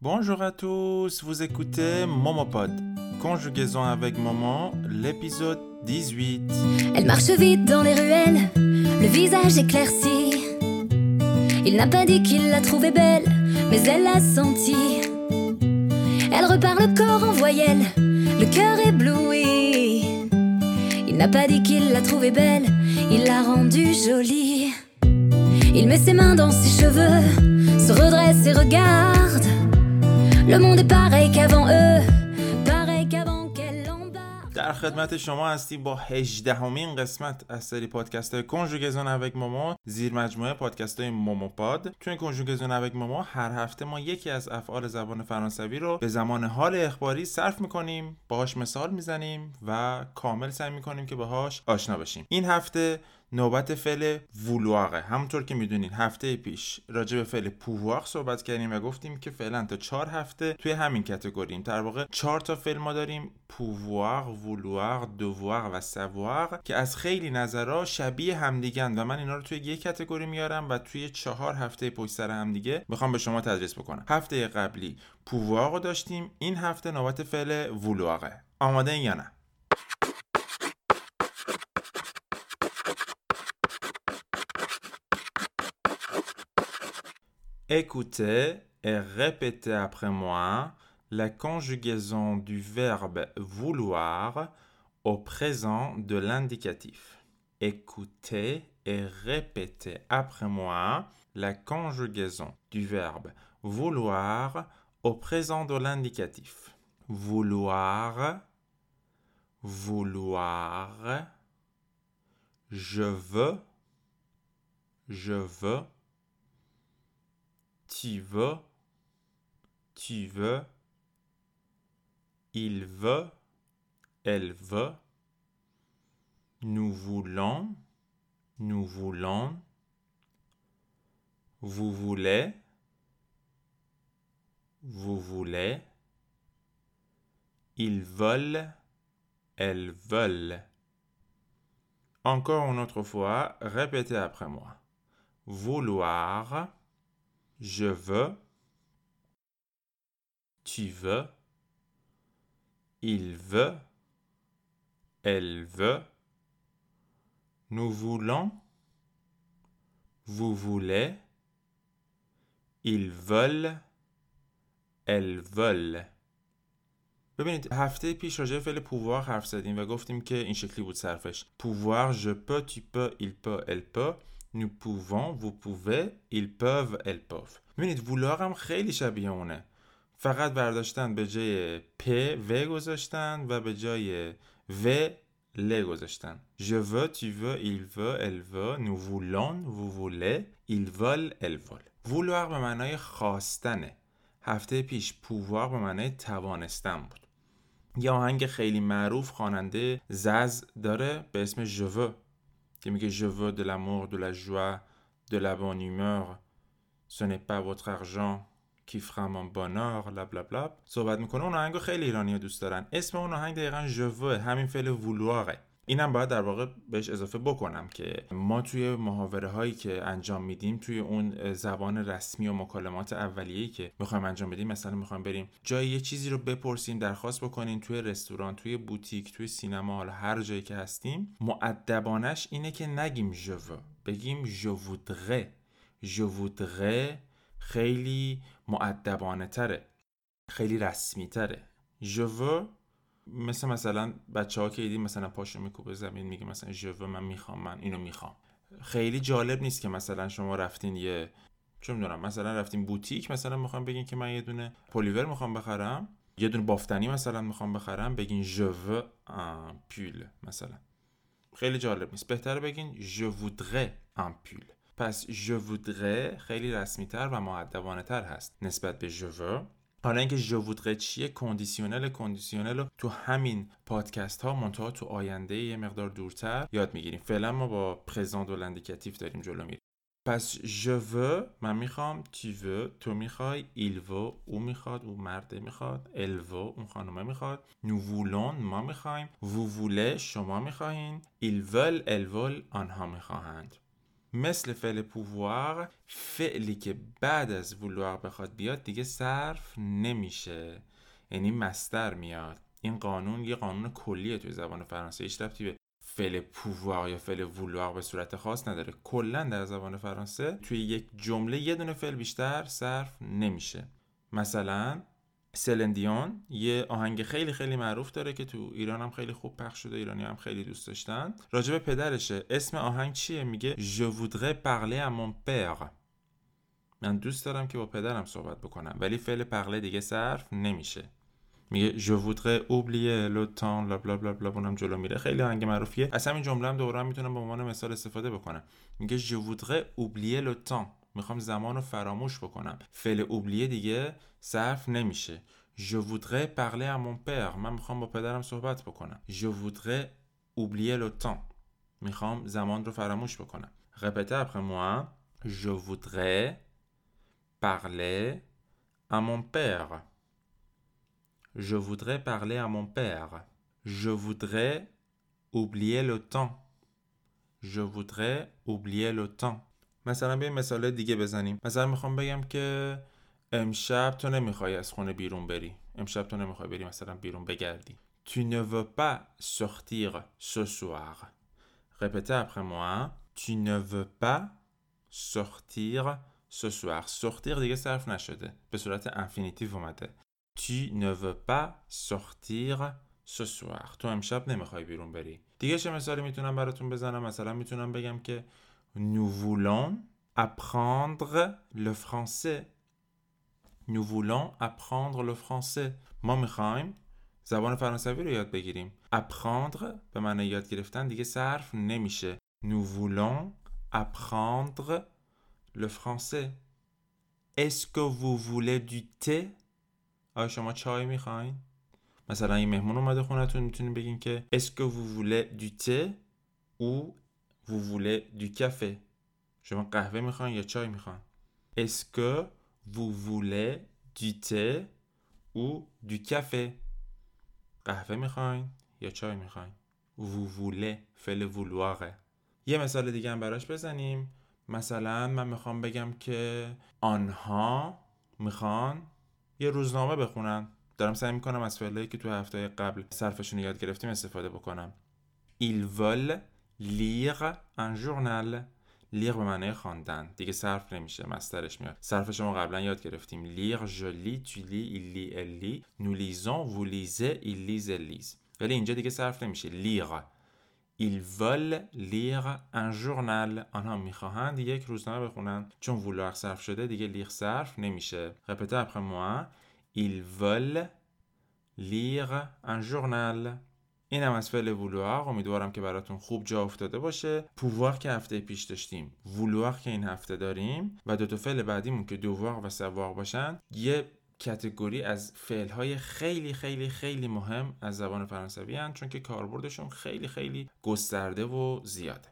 Bonjour à tous, vous écoutez Momopod. Conjugaison avec Maman, l'épisode 18. Elle marche vite dans les ruelles, le visage éclairci. Il n'a pas dit qu'il la trouvait belle, mais elle l'a senti. Elle repart le corps en voyelle, le cœur ébloui. Il n'a pas dit qu'il la trouvait belle, il l'a rendue jolie. Il met ses mains dans ses cheveux, se redresse et regarde. Le monde est pareil qu'avant eux, pareil qu'avant qu'elle l'embarque. در خدمت شما هستیم با 18 همین قسمت از سری پادکست های کنجوگزون اوک ماما زیر مجموعه پادکست های موموپاد. توی کنجوگزون اوک ماما هر هفته ما یکی از افعال زبان فرانسوی رو به زمان حال اخباری صرف می‌کنیم باهاش مثال می‌زنیم و کامل سعی می‌کنیم که باهاش آشنا بشیم. این هفته نوبت فعل وولواقه همونطور که می‌دونین هفته پیش راجع به فعل پوواق صحبت کردیم و گفتیم که فعلا تا چهار هفته توی همین کتگوریم در واقع چهار تا فعل ما داریم پوواق، وولواق، دوواق و سواق که از خیلی نظرها شبیه همدیگن و من اینا رو توی یک کتگوری میارم و توی چهار هفته پشت سر همدیگه می‌خوام به شما تدریس بکنم. هفته قبلی پوواق رو داشتیم این هفته نوبت فعل وولواقه آماده یا نه؟ Écoutez et répétez après moi la conjugaison du verbe vouloir au présent de l'indicatif. Écoutez et répétez après moi la conjugaison du verbe vouloir au présent de l'indicatif. Vouloir, vouloir, je veux, je veux, tu veux, tu veux, il veut, elle veut, nous voulons, nous voulons, vous voulez, vous voulez, ils veulent, elles veulent. Encore une autre fois, répétez après moi. Vouloir, je veux, tu veux, il veut, elle veut, nous voulons, vous voulez, ils veulent, elles veulent. ببینید هفته پیش راجع به فعل پووار حرف زدیم و گفتیم که این شکلی بود صرفش پووار je peux tu peux il peut elle peut nous pouvons vous pouvez ils peuvent elles peuvent. ببینید وولار هم خیلی شبیه اونه. فقط برداشتن به جای پ و گذاشتن و به جای و ل گذاشتن. Je veux tu veux il veut elle veut nous voulons vous voulez ils veulent elles veulent. وولار به معنای خواستنه. هفته پیش پووار به معنای توانستن بود. یه آهنگ خیلی معروف خواننده زز داره به اسم ژوو که میگه je veux de l'amour de la joie de la bonne humeur ce n'est pas votre argent qui fera mon bonheur لا بلا بلا صحبت میکنه اون آهنگو خیلی ایرانی دوست دارن اسم اون آهنگ دقیقا ژوو همین فعل وولواقه اینم باید در واقع بهش اضافه بکنم که ما توی محاوره هایی که انجام میدیم توی اون زبان رسمی و مکالمات اولیه‌ای که می‌خوایم انجام بدیم مثلا می‌خوایم بریم جای یه چیزی رو بپرسیم درخواست بکنیم توی رستوران توی بوتیک توی سینما حالا هر جایی که هستیم معدبانش اینه که نگیم ژو بگیم ژو وودره ژو وودره خیلی معدبانه تره خیلی رسمی تره ژو مثل مثلا بچه ها که دیدیم مثلا پاشو میکوبه زمین میگه مثلا ژو من می‌خوام من اینو می‌خوام. خیلی جالب نیست که مثلا شما رفتین یه چه می‌دونم مثلا رفتین بوتیک مثلا می‌خوام بگین که من یه دونه پلیور می‌خوام بخرم یه دونه بافتنی مثلا می‌خوام بخرم بگین ان پول مثلا. خیلی جالب نیست. بهتره بگین je voudrais un پس je voudrais خیلی رسمی تر و مؤدبانه تر هست نسبت به je حالا اینکه je voudrais چیه conditionnel conditionnel رو تو همین پادکست ها منتها تو آینده یه مقدار دورتر یاد می‌گیریم. فعلا ما با présent de l'indicatif داریم جلو میریم. پس je veux من می‌خوام tu veux تو می‌خوای il او می‌خواد او مرده می‌خواد veut اون خانومه می‌خواد. Nous voulons ما می‌خوایم. Vous شما می‌خواهین ils veulent آنها می‌خواهند. مثل فعل پووار فعلی که بعد از وولوار بخواد بیاد دیگه صرف نمیشه. یعنی مستر میاد. این قانون یه قانون کلیه توی زبان فرانسه. هیچ ربطی به فعل پووار یا فعل وولوار به صورت خاص نداره. کلا در زبان فرانسه توی یک جمله یه دونه فعل بیشتر صرف نمیشه. مثلا سلندیون یه آهنگ خیلی خیلی معروف داره که تو ایران هم خیلی خوب پخش شده ایرانی هم خیلی دوست داشتن. راجب پدرشه. اسم آهنگ چیه؟ میگه Je voudrais parler à mon père من دوست دارم که با پدرم صحبت بکنم ولی فعل پغله دیگه صرف نمیشه. میگه je voudrais oublier le temps لا بلا بلا بلا اونم جلو میره. خیلی آهنگ معروفیه. اصلا این جمله هم دوباره می‌تونم به عنوان مثال استفاده بکنم. میگه je voudrais oublier le temps میخوام زمان رو فراموش بکنم فعل اوبلیه دیگه صرف نمیشه Je voudrais parler à mon père من میخوام با پدرم صحبت بکنم Je voudrais oublier le temps میخوام زمان رو فراموش بکنم Répétez après moi Je voudrais parler à mon père Je voudrais parler à mon père Je voudrais oublier le temps Je voudrais oublier le temps مثلا بیایم مثال دیگه بزنیم. مثلا می‌خوام بگم که امشب تو نمی‌خوای از خونه بیرون بری. امشب تو نمی‌خوای بری مثلا بیرون بگردی. Tu ne veux pas sortir ce soir. Répétez après moi Tu ne veux pas sortir ce soir. Sortir دیگه صرف نشده. به صورت انفینیتیو اومده. Tu ne veux pas sortir ce soir. تو امشب نمی‌خوای بیرون بری. دیگه چه مثالی می‌تونم براتون بزنم؟ مثلا می‌تونم بگم که Nous voulons apprendre le français. Nous voulons apprendre le français. ما میخوایم زبان فرانسوی رو یاد بگیریم. apprendre به معنی یاد گرفتن دیگه صرف نمیشه. Nous voulons apprendre le français. Est-ce que vous voulez du thé? آیا شما چای میخواین؟ مثلا این مهمون اومده خونتون میتونیم بگین که Est-ce que vous voulez du thé ou vous voulez du café. شما قهوه می‌خواین یا چای می‌خواین Est-ce que vous voulez du thé ou du café? قهوه می‌خواین یا چای می‌خواین Vous voulez فعل vouloir. یه مثال دیگه هم براش بزنیم مثلا من می‌خوام بگم که آنها می‌خوان یه روزنامه بخونن دارم سعی می‌کنم از فعلایی که تو هفته قبل صرفشون یاد گرفتیم استفاده بکنم Ils veulent lire un journal لیر به معنی خواندن. دیگه صرف نمیشه مسترش میاد. صرف شما قبلا یاد گرفتیم. لیر nous lisons vous lisez ils lisent elles lisent ولی اینجا دیگه صرف نمیشه. لیر. Ils veulent lire un journal. آنها می‌خواهند یک روزنامه بخونن. چون وولار صرف شده دیگه لیر صرف نمیشه. Répétez après moi. Ils veulent lire un journal. این هم از فعل vouloir امیدوارم که براتون خوب جا افتاده باشه. pouvoir که هفته پیش داشتیم. vouloir که این هفته داریم. و دو تا فعل بعدیمون که devoir و savoir باشن یه category از فعل های خیلی خیلی خیلی مهم از زبان فرانسوی هن چون که کاربردشون خیلی خیلی گسترده و زیاده.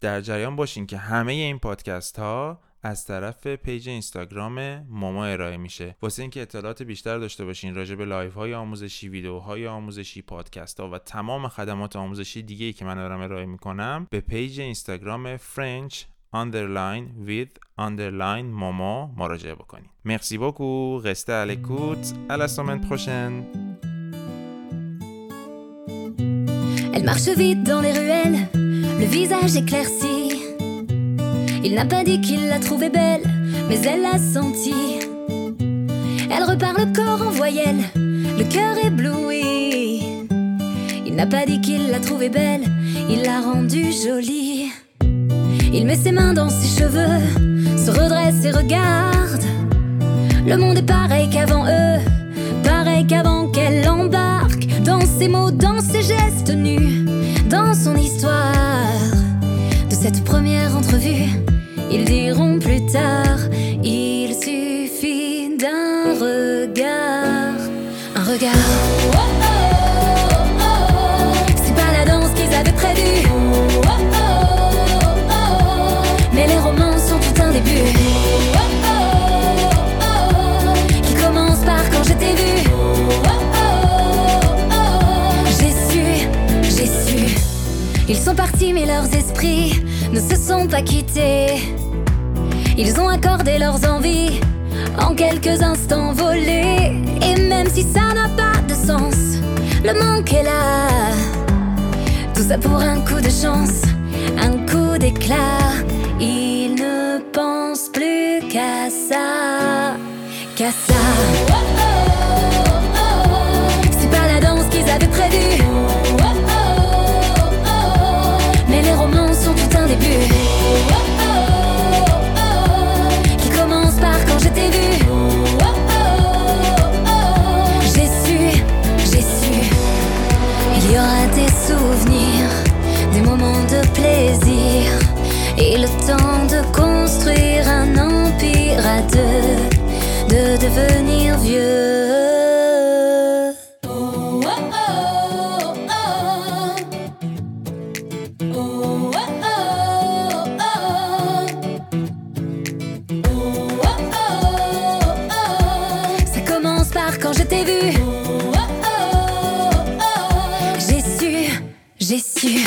در جریان باشین که همه این پادکست ها از طرف پیج اینستاگرام ماما ارائه میشه. واسه اینکه اطلاعات بیشتر داشته باشین راجع به live های آموزشی ویدیوهای آموزشی پادکست ها و تمام خدمات آموزشی دیگه ای که من دارم ارائه می‌کنم به پیج اینستاگرام French underline with underline ماما مراجعه بکنید مرسی l'écoute à la semaine prochaine Elle marche vite dans les ruelles, le visage éclairci. Il n'a pas dit qu'il la trouvait belle, mais elle l'a senti. Elle repart le corps en voyelle, le cœur ébloui. Il n'a pas dit qu'il la trouvait belle, il l'a rendue jolie. Il met ses mains dans ses cheveux, se redresse et regarde. Le monde est pareil qu'avant eux, pareil qu'avant qu'elle embarque. Dans ses mots, dans ses gestes nus, dans son histoire. De cette première entrevue, ils diront plus tard, il suffit d'un regard. Un regard. Ils ont accordé leurs envies en quelques instants volés. Et même si ça n'a pas de sens, le manque est là. Tout ça pour un coup de chance, un coup d'éclat. Ils ne pensent plus qu'à ça, qu'à ça. Ça commence par quand je t'ai vu. J'ai su, j'ai su.